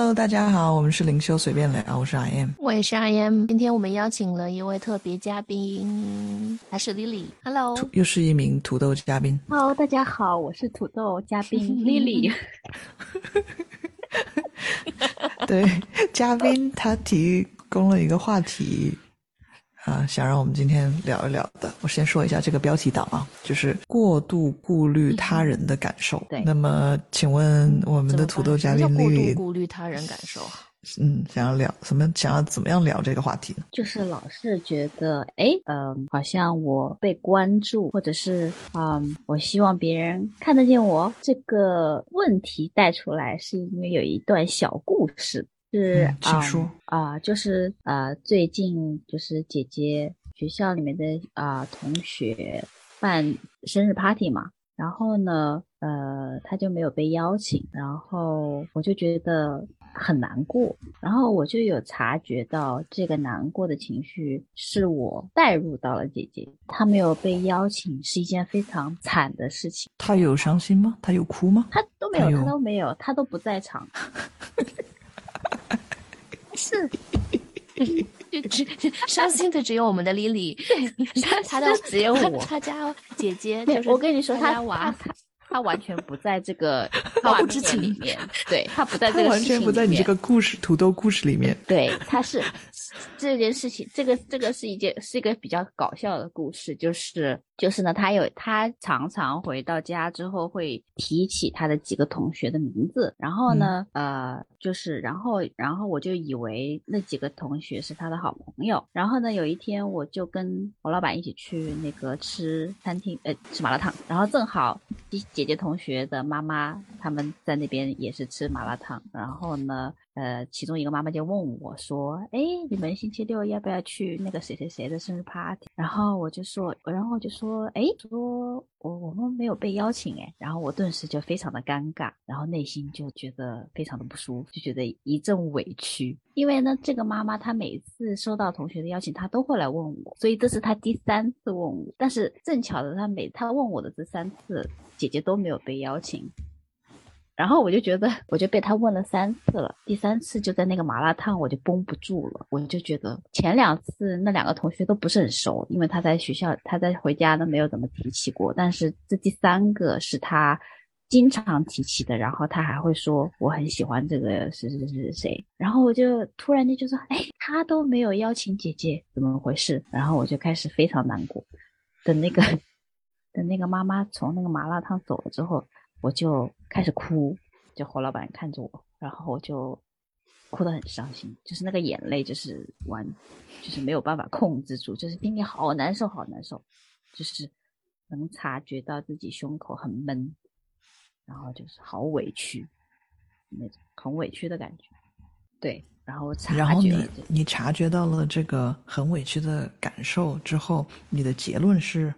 Hello，大家好，我们是灵修随便聊，我是 I M，我也是 I M。今天我们邀请了一位特别嘉宾，还是 Lily。Hello，又是一名土豆嘉宾。Hello，大家好，我是土豆嘉宾 Lily。对，嘉宾他提供了一个话题。啊，想让我们今天聊一聊的，我先说一下这个标题党啊，就是过度顾虑他人的感受。对，那么请问我们的土豆嘉宾丽，过度顾虑他人感受？嗯，想要聊什么？想要怎么样聊这个话题呢？就是老是觉得，哎，嗯，好像我被关注，或者是，嗯，我希望别人看得见我。这个问题带出来是因为有一段小故事。是啊啊，就是呃，最近就是姐姐学校里面的啊同学办生日 party 嘛，然后呢，呃，他就没有被邀请，然后我就觉得很难过，然后我就有察觉到这个难过的情绪是我带入到了姐姐，她没有被邀请是一件非常惨的事情。她有伤心吗？她有哭吗？她都没有，她都没有，她都不在场。是，就只 伤心的只有我们的 Lily，他他的只有我，他家姐姐就是我跟你说，他娃，他 完全不在这个她不知情里面，对他不在这个完全不在你这个故事土豆故事里面，对，他是这件事情，这个这个是一件是一个比较搞笑的故事，就是。就是呢，他有他常常回到家之后会提起他的几个同学的名字，然后呢，呃，就是然后然后我就以为那几个同学是他的好朋友，然后呢，有一天我就跟我老板一起去那个吃餐厅，呃，吃麻辣烫，然后正好姐姐同学的妈妈他们在那边也是吃麻辣烫，然后呢。呃，其中一个妈妈就问我说：“哎，你们星期六要不要去那个谁谁谁的生日 party？” 然后我就说，然后我就说：“哎，说我我们没有被邀请哎。”然后我顿时就非常的尴尬，然后内心就觉得非常的不舒服，就觉得一阵委屈。因为呢，这个妈妈她每次收到同学的邀请，她都会来问我，所以这是她第三次问我。但是正巧的，她每她问我的这三次，姐姐都没有被邀请。然后我就觉得，我就被他问了三次了，第三次就在那个麻辣烫，我就绷不住了。我就觉得前两次那两个同学都不是很熟，因为他在学校，他在回家都没有怎么提起过。但是这第三个是他经常提起的，然后他还会说我很喜欢这个是是是谁。然后我就突然间就说，哎，他都没有邀请姐姐，怎么回事？然后我就开始非常难过。等那个 等那个妈妈从那个麻辣烫走了之后。我就开始哭，就侯老板看着我，然后我就哭得很伤心，就是那个眼泪就是完，就是没有办法控制住，就是心里好难受，好难受，就是能察觉到自己胸口很闷，然后就是好委屈，那种很委屈的感觉。对，然后察觉，然后你你察觉到了这个很委屈的感受之后，你的结论是？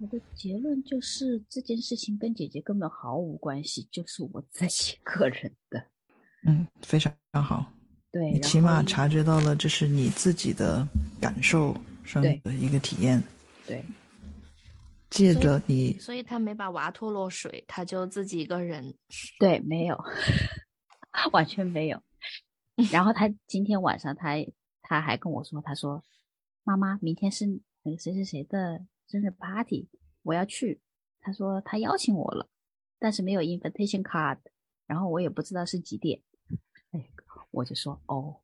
我的结论就是这件事情跟姐姐根本毫无关系，就是我自己个人的。嗯，非常好。对，你起码察觉到了这是你自己的感受上的一个体验。对。借着你，所以他没把娃拖落水，他就自己一个人。对，没有，完全没有。然后他今天晚上，他他还跟我说，他说：“妈妈，明天是那个谁谁谁的。”生日 party，我要去。他说他邀请我了，但是没有 invitation card，然后我也不知道是几点。哎，我就说哦。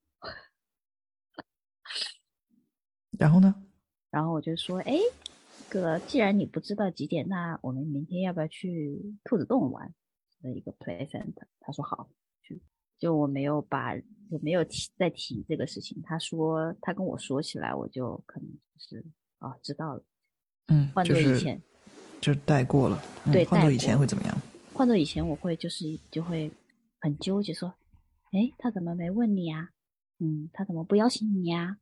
然后呢？然后我就说，哎，哥，既然你不知道几点，那我们明天要不要去兔子洞玩的一个 play center？他说好，去。就我没有把，我没有提再提这个事情。他说他跟我说起来，我就可能就是啊，知道了。嗯，换做以前，就带过了。对，换做以前会怎么样？换做以前，我会就是就会很纠结，说，哎，他怎么没问你啊？嗯，他怎么不邀请你呀？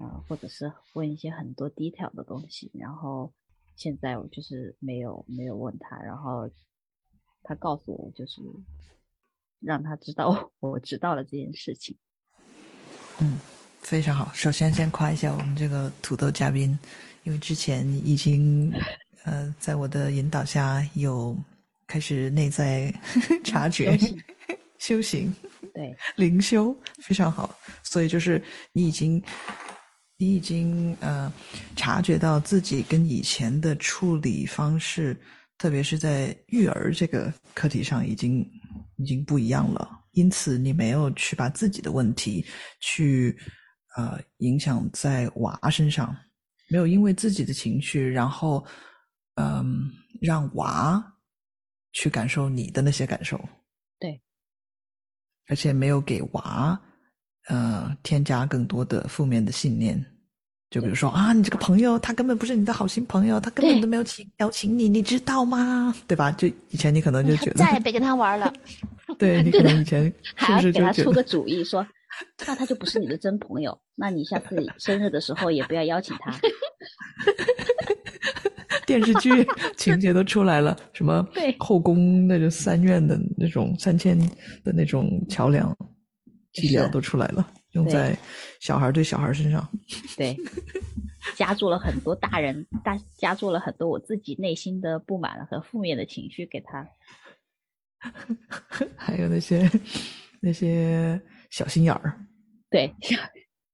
啊，或者是问一些很多 detail 的东西。然后现在我就是没有没有问他，然后他告诉我，就是让他知道 我知道了这件事情。嗯，非常好。首先先夸一下我们这个土豆嘉宾。因为之前已经，呃，在我的引导下有开始内在 察觉，修行，对，灵修非常好。所以就是你已经，你已经呃察觉到自己跟以前的处理方式，特别是在育儿这个课题上，已经已经不一样了。因此，你没有去把自己的问题去呃影响在娃身上，没有因为自己的情绪，然后嗯、让娃去感受你的那些感受。对，而且没有给娃呃添加更多的负面的信念。就比如说啊，你这个朋友他根本不是你的好心朋友，他根本都没有请邀请你，你知道吗？对吧？就以前你可能就觉得，再也别跟他玩了。对你可能以前 是不是就觉得给他出个主意说，那他就不是你的真朋友，那你下次生日的时候也不要邀请他。电视剧 情节都出来了，什么后宫那种三院的那种三千的那种桥梁伎俩都出来了，用在小孩对小孩身上。对，加注了很多大人大加注了很多我自己内心的不满和负面的情绪给他。还有那些那些小心眼儿，对，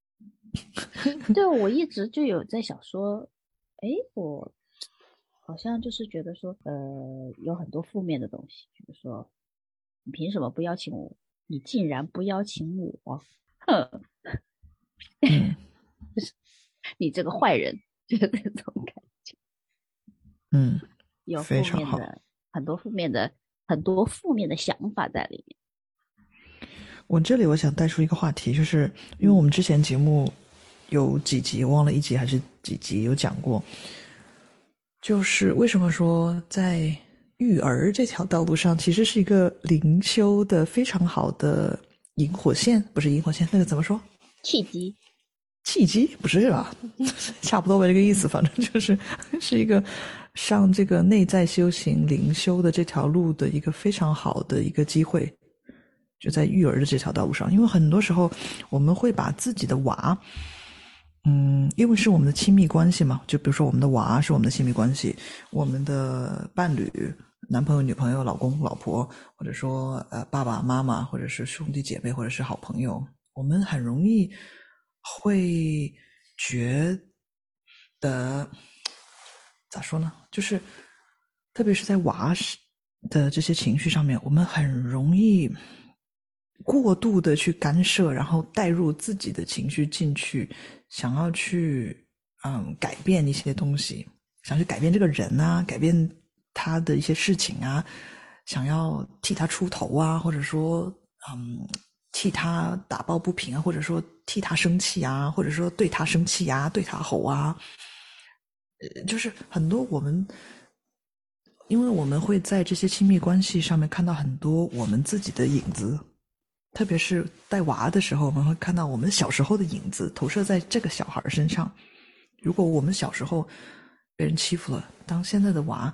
对我一直就有在想说，哎，我好像就是觉得说，呃，有很多负面的东西，比如说，你凭什么不邀请我？你竟然不邀请我，哼，嗯。你这个坏人，就是这种感觉，嗯，有负面的很多负面的很多负面的想法在里面。我这里我想带出一个话题，就是因为我们之前节目有几集，忘了一集还是几集有讲过，就是为什么说在育儿这条道路上，其实是一个灵修的非常好的引火线，不是引火线，那个怎么说？契机，契机不是吧？差不多吧，这个意思，反正就是是一个上这个内在修行灵修的这条路的一个非常好的一个机会，就在育儿的这条道路上。因为很多时候我们会把自己的娃，嗯，因为是我们的亲密关系嘛，就比如说我们的娃是我们的亲密关系，我们的伴侣。男朋友、女朋友、老公、老婆，或者说呃爸爸妈妈，或者是兄弟姐妹，或者是好朋友，我们很容易会觉得咋说呢？就是特别是在娃的这些情绪上面，我们很容易过度的去干涉，然后带入自己的情绪进去，想要去嗯改变一些东西，想去改变这个人啊，改变他的一些事情啊，想要替他出头啊，或者说嗯替他打抱不平啊，或者说替他生气啊，或者说对他生气啊，对他吼啊，就是很多我们，因为我们会在这些亲密关系上面看到很多我们自己的影子，特别是带娃的时候，我们会看到我们小时候的影子投射在这个小孩身上。如果我们小时候被人欺负了，当现在的娃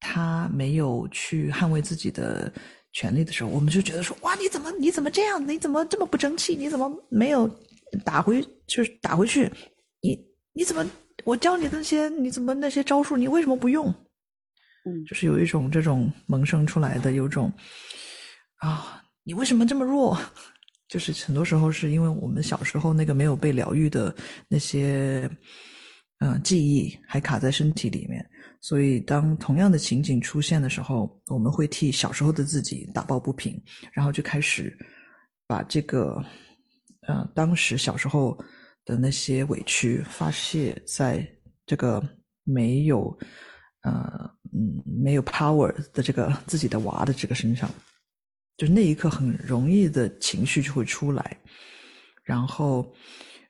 他没有去捍卫自己的权利的时候，我们就觉得说：哇，你怎么你怎么这样？你怎么这么不争气？你怎么没有打回就是打回去？你你怎么我教你那些你怎么那些招数你为什么不用？嗯就是有一种这种萌生出来的，有种啊，你为什么这么弱？就是很多时候是因为我们小时候那个没有被疗愈的那些嗯、记忆还卡在身体里面，所以当同样的情景出现的时候，我们会替小时候的自己打抱不平，然后就开始把这个呃当时小时候的那些委屈发泄在这个没有呃嗯没有 power 的这个自己的娃的这个身上，就那一刻很容易的情绪就会出来，然后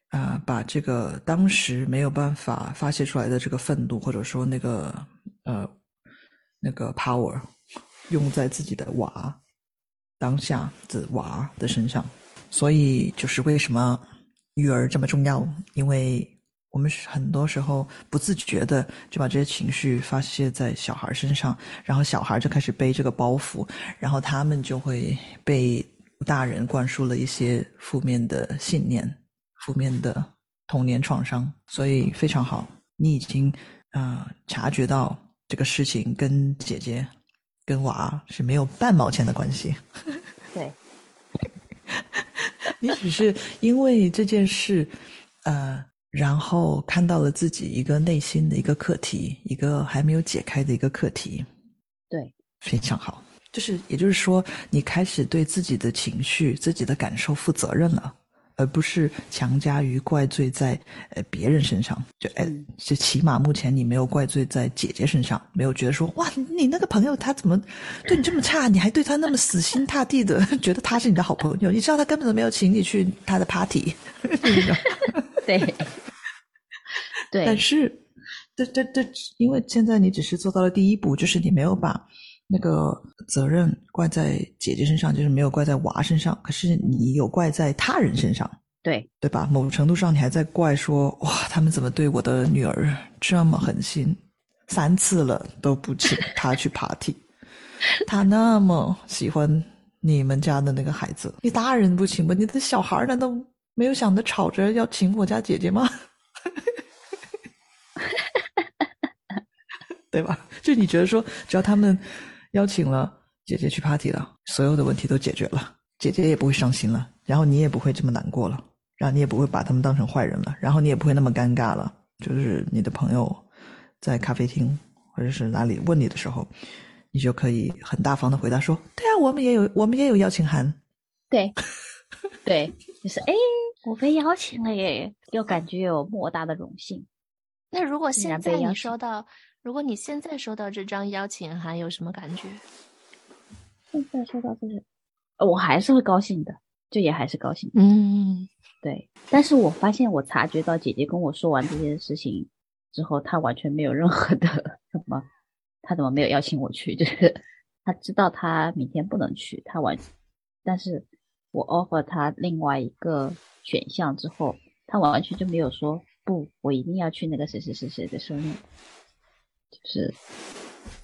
啊、呃把这个当时没有办法发泄出来的这个愤怒或者说那个呃那个 power 用在自己的娃当下的娃的身上，所以就是为什么育儿这么重要，因为我们很多时候不自觉的就把这些情绪发泄在小孩身上，然后小孩就开始背这个包袱，然后他们就会被大人灌输了一些负面的信念、负面的童年创伤，所以非常好，你已经啊、呃察觉到这个事情跟姐姐、跟娃是没有半毛钱的关系。对，你只是因为这件事，呃，然后看到了自己一个内心的一个课题，一个还没有解开的一个课题。对，非常好。就是也就是说，你开始对自己的情绪、自己的感受负责任了。而不是强加于怪罪在呃别人身上，就哎，就起码目前你没有怪罪在姐姐身上，没有觉得说哇，你那个朋友他怎么对你这么差，你还对他那么死心塌地的，觉得他是你的好朋友，你知道他根本都没有请你去他的 party，对，对，但是，这这这，因为现在你只是做到了第一步，就是你没有把。那个责任怪在姐姐身上，就是没有怪在娃身上。可是你有怪在他人身上，对对吧？某种程度上，你还在怪说：哇，他们怎么对我的女儿这么狠心？三次了都不请 她去 party，他那么喜欢你们家的那个孩子，你大人不请吗？你的小孩难道没有想着吵着要请我家姐姐吗？对吧？就你觉得说，只要他们。邀请了姐姐去 party 了，所有的问题都解决了，姐姐也不会伤心了，然后你也不会这么难过了，然后你也不会把他们当成坏人了，然后你也不会那么尴尬了。就是你的朋友在咖啡厅或者是哪里问你的时候，你就可以很大方的回答说：“对啊，我们也有，我们也有邀请函。”对，对，就是哎，我被邀请了耶，又感觉有莫大的荣幸。那如果现在你收到？如果你现在收到这张邀请函，有什么感觉？现在收到这个，我还是会高兴的，就也还是高兴。嗯，对。但是我发现，我察觉到姐姐跟我说完这件事情之后，她完全没有任何的 什么，她怎么没有邀请我去？就是 她知道她明天不能去，她完，但是我 offer 他另外一个选项之后，他完全就没有说不，我一定要去那个谁谁谁谁的生日。就是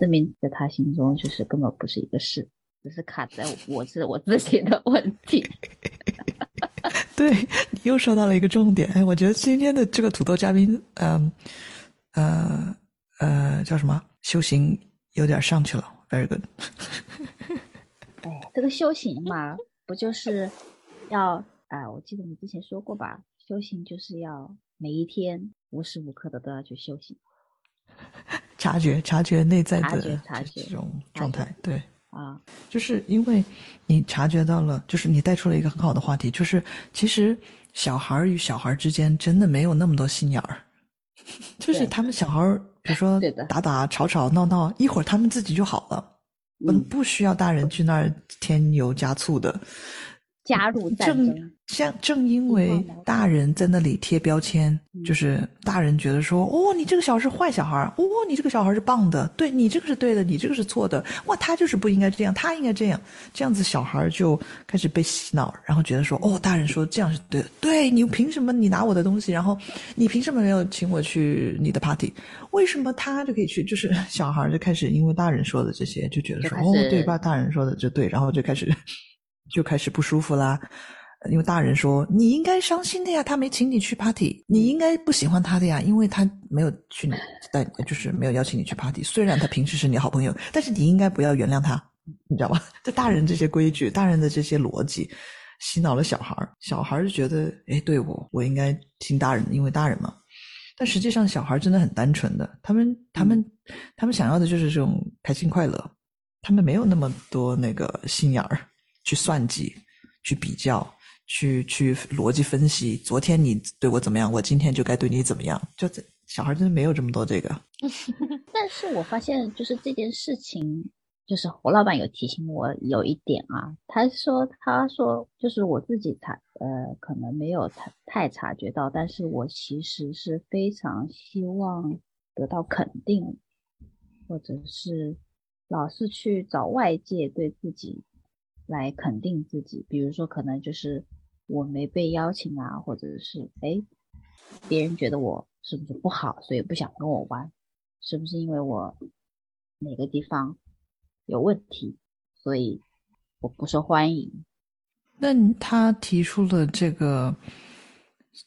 证明在他心中就是根本不是一个事，只是卡在我是我自己的问题。对你又说到了一个重点，哎，我觉得今天的这个土豆嘉宾，嗯呃呃叫什么？修行有点上去了，very good。哎，这个修行嘛，不就是要啊？我记得你之前说过吧，修行就是要每一天无时无刻的都要去修行。察觉，察觉内在的这种状态，对啊，就是因为你察觉到了，就是你带出了一个很好的话题，就是其实小孩与小孩之间真的没有那么多心眼儿，就是他们小孩，比如说打打吵吵闹闹，一会儿他们自己就好了，嗯，不需要大人去那儿添油加醋的。加入战争，像正因为大人在那里贴标签，就是大人觉得说，哦，你这个小孩是坏小孩，哦，你这个小孩是棒的，对你这个是对的，你这个是错的，哇，他就是不应该这样，他应该这样，这样子小孩就开始被洗脑，然后觉得说，哦，大人说这样是对的，对你凭什么你拿我的东西，然后你凭什么没有请我去你的 party？为什么他就可以去？就是 小孩就开始因为大人说的这些，就觉得说，哦，对吧？大人说的就对，然后就开始。就开始不舒服啦，因为大人说你应该伤心的呀，他没请你去 party，你应该不喜欢他的呀，因为他没有去带，就是没有邀请你去 party。虽然他平时是你好朋友，但是你应该不要原谅他，你知道吧？这大人这些规矩，大人的这些逻辑，洗脑了小孩儿，小孩儿就觉得，哎，对我，我应该听大人的，因为大人嘛。但实际上，小孩真的很单纯的，他们，他们，他们想要的就是这种开心快乐，他们没有那么多那个心眼儿。去算计，去比较，去去逻辑分析。昨天你对我怎么样，我今天就该对你怎么样。就这小孩真的没有这么多这个。但是我发现，就是这件事情，就是侯老板有提醒我有一点啊，他说他说就是我自己察呃可能没有太太察觉到，但是我其实是非常希望得到肯定，或者是老是去找外界对自己。来肯定自己，比如说可能就是我没被邀请啊，或者是哎，别人觉得我是不是不好，所以不想跟我玩，是不是因为我哪个地方有问题，所以我不受欢迎？那他提出了这个，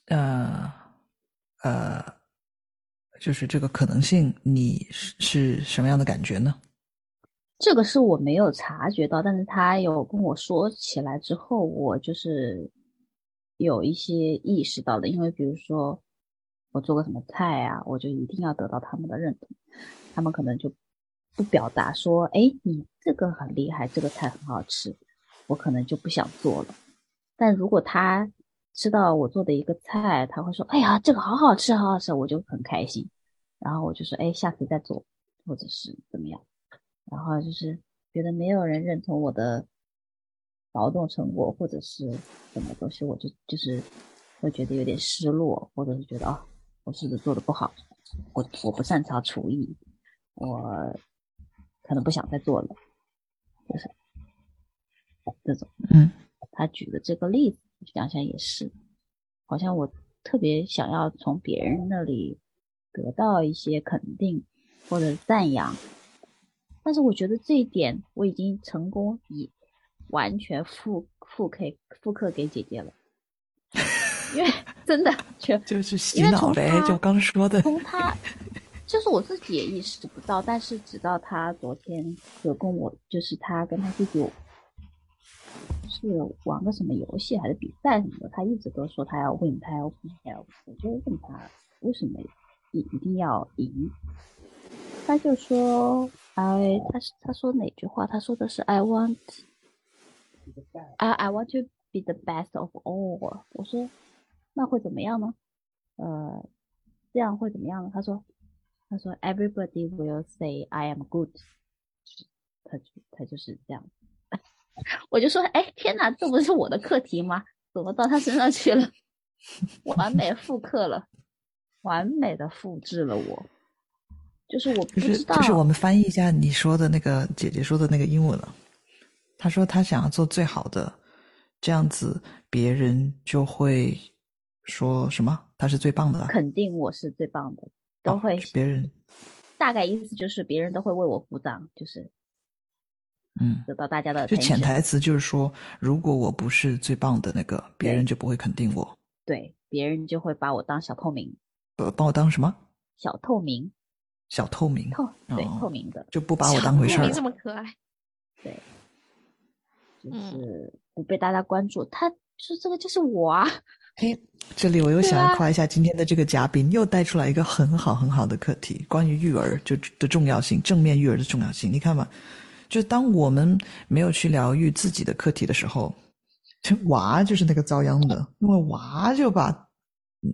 呃呃，就是这个可能性，你是是什么样的感觉呢？这个是我没有察觉到，但是他有跟我说起来之后，我就是有一些意识到的，因为比如说我做个什么菜啊，我就一定要得到他们的认同，他们可能就不表达说，哎，你这个很厉害，这个菜很好吃，我可能就不想做了。但如果他吃到我做的一个菜，他会说，哎呀，这个好好吃，好好吃，我就很开心。然后我就说，哎，下次再做，或者是怎么样。然后就是觉得没有人认同我的。劳动成果或者是什么东西，我就就是会觉得有点失落，或者是觉得哦，我是不是做的不好？我我不擅长厨艺，我可能不想再做了，就是这种。嗯，他举的这个例子，想想也是，好像我特别想要从别人那里得到一些肯定或者赞扬，但是我觉得这一点我已经成功以。完全复复刻复刻给姐姐了，因为 真的全就是洗脑呗，就刚说的。从他，就是我自己也意识不到，但是直到他昨天有跟我，就是他跟他弟弟是玩个什么游戏还是比赛什么的，他一直都说他要 win，他要 win，他要 win。我就问他为什么一一定要赢，他就说，哎，他他说哪句话？他说的是 I want。I I want to be the best of all。我说，那会怎么样呢？呃，这样会怎么样呢？他说，他说 Everybody will say I am good。他就他就是这样。我就说，哎，天哪，这不是我的课题吗？怎么到他身上去了？完美复刻了，完美的复制了我。就是我不知道，就是我们翻译一下你说的那个姐姐说的那个英文了。她说她想要做最好的，这样子别人就会说什么？她是最棒的，肯定我是最棒的，都会别人大概意思就是别人都会为我鼓掌，就是嗯，得到大家的。就潜台词就是说，如果我不是最棒的那个，别人就不会肯定我。对，别人就会把我当小透明。呃，把我当什么？小透明。小透明。透对透明的，就不把我当回事儿。这么可爱。对。就是不被大家关注，他说这个就是我啊。嘿，这里我又想要夸一下今天的这个嘉宾，又带出来一个很好很好的课题，关于育儿就的重要性，正面育儿的重要性。你看嘛，就当我们没有去疗愈自己的课题的时候，这娃就是那个遭殃的，因为娃就把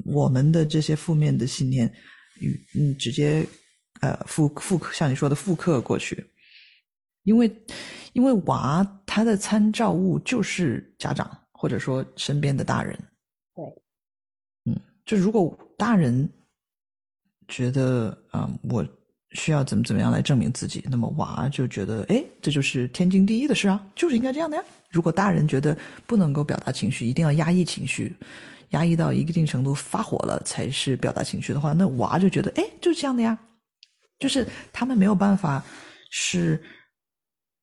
我们的这些负面的信念与嗯直接呃复复像你说的复刻过去。因为，因为娃他的参照物就是家长，或者说身边的大人。对，嗯，就如果大人觉得啊，我需要怎么怎么样来证明自己，那么娃就觉得，哎，这就是天经地义的事啊，就是应该这样的呀。如果大人觉得不能够表达情绪，一定要压抑情绪，压抑到一定程度发火了才是表达情绪的话，那娃就觉得，哎，就是这样的呀，就是他们没有办法是。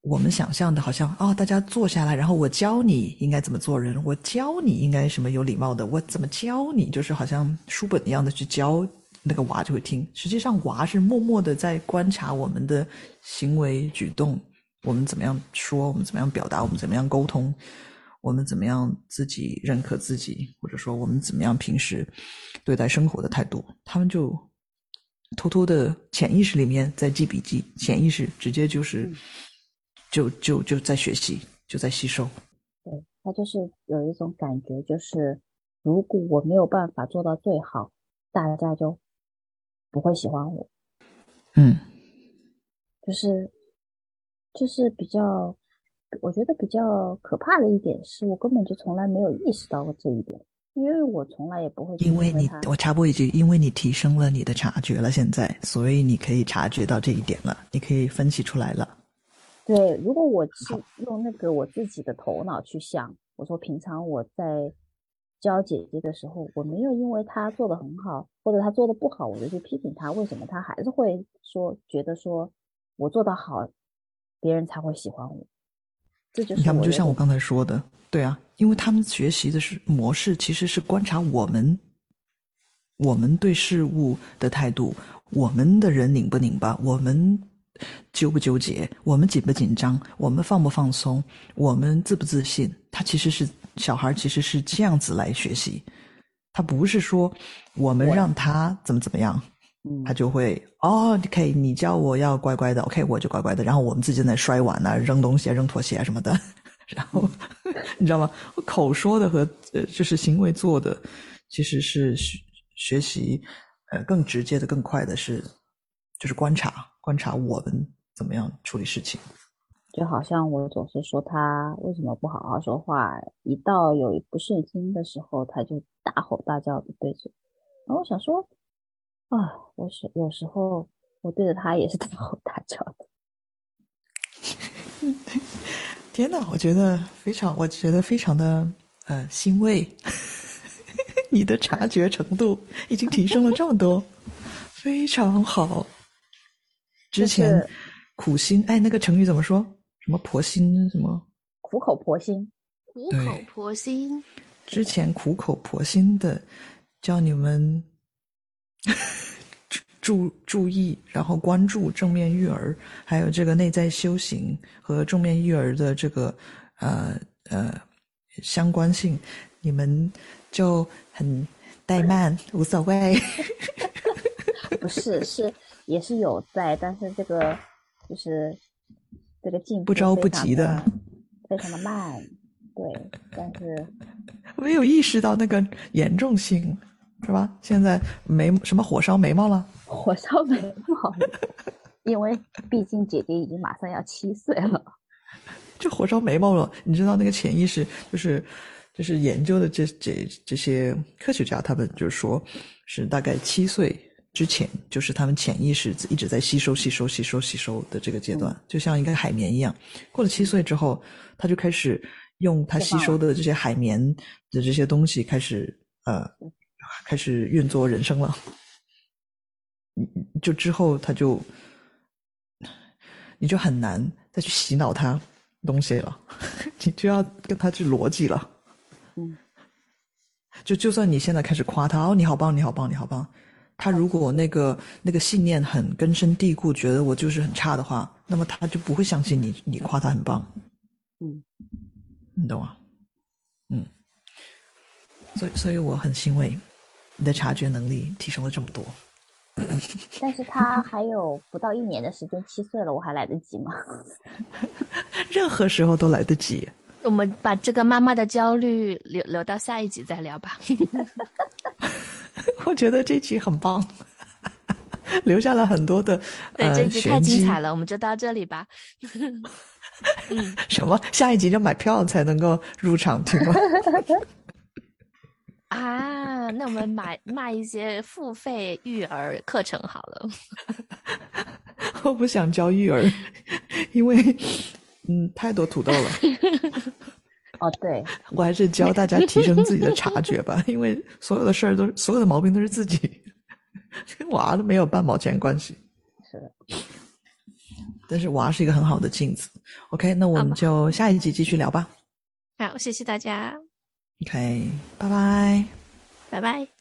我们想象的好像哦，大家坐下来，然后我教你应该怎么做人，我教你应该什么有礼貌的，我怎么教你，就是好像书本一样的去教那个娃就会听。实际上，娃是默默的在观察我们的行为举动，我们怎么样说，我们怎么样表达，我们怎么样沟通，我们怎么样自己认可自己，或者说我们怎么样平时对待生活的态度，他们就偷偷的潜意识里面在记笔记，潜意识直接就是。就就就在学习，就在吸收。对他就是有一种感觉，就是如果我没有办法做到最好，大家就不会喜欢我。嗯，就是就是比较，我觉得比较可怕的一点是我根本就从来没有意识到过这一点，因为我从来也不会。因为你，我插播一句，因为你提升了你的察觉了，现在，所以你可以察觉到这一点了，你可以分析出来了。对，如果我是用那个我自己的头脑去想，我说平常我在教姐姐的时候，我没有因为她做的很好，或者她做的不好，我就去批评她，为什么她还是会说觉得说我做的好，别人才会喜欢我？这就是他们就像我刚才说的，对啊，因为他们学习的是模式，其实是观察我们，我们对事物的态度，我们的人拧不拧巴，我们。纠不纠结？我们紧不紧张？我们放不放松？我们自不自信？他其实是小孩其实是这样子来学习，他不是说我们让他怎么怎么样，嗯他就会哦，OK，你叫我要乖乖的，OK，我就乖乖的，然后我们自己在那摔碗啊、扔东西啊、扔拖鞋啊什么的，然后 你知道吗？口说的和呃就是行为做的，其实是学学习呃更直接的、更快的是就是观察观察我们怎么样处理事情。就好像我总是说他为什么不好好说话，一到有不顺心的时候，他就大吼大叫的对着。然后我想说，啊，我是有时候我对着他也是 大吼大叫的。天呐，我觉得非常，我觉得非常的呃欣慰，你的察觉程度已经提升了这么多，非常好。之前苦心，哎，那个成语怎么说？什么婆心什么？苦口婆心，苦口婆心，之前苦口婆心的教你们 注注意，然后关注正面育儿，还有这个内在修行和正面育儿的这个呃呃相关性，你们就很怠慢，无所谓。不是是也是有在，但是这个就是这个进步不着不急的非常的 慢，对，但是没有意识到那个严重性，是吧？现在眉什么火烧眉毛了？火烧眉毛，因为毕竟姐姐已经马上要七岁了。就火烧眉毛了。你知道那个潜意识就是就是研究的这这这些科学家，他们就说是大概七岁之前，就是他们潜意识一直在吸收、吸收、吸收、吸收的这个阶段，就像一个海绵一样。过了七岁之后，他就开始用他吸收的这些海绵的这些东西，开始呃开始运作人生了。你就之后他就你就很难再去洗脑他东西了，你就要跟他去逻辑了。嗯，就就算你现在开始夸他哦，你好棒，你好棒，你好棒，他如果那个那个信念很根深蒂固，觉得我就是很差的话，那么他就不会相信你，你夸他很棒。嗯，你懂吗？嗯，所以所以我很欣慰，你的察觉能力提升了这么多。但是他还有不到一年的时间，七岁了，我还来得及吗？任何时候都来得及。我们把这个妈妈的焦虑留留到下一集再聊吧。我觉得这集很棒，留下了很多的对，呃这集太。精彩了，我们就到这里吧。什么？下一集就买票才能够入场听吗？啊，那我们买卖一些付费育儿课程好了。我不想教育儿，因为嗯太多土豆了。哦，对，我还是教大家提升自己的察觉吧，因为所有的事儿都所有的毛病都是自己，跟娃都没有半毛钱关系。是的，但是娃是一个很好的镜子。OK，那我们就下一集继续聊吧。好，谢谢大家，OK，拜拜。拜拜。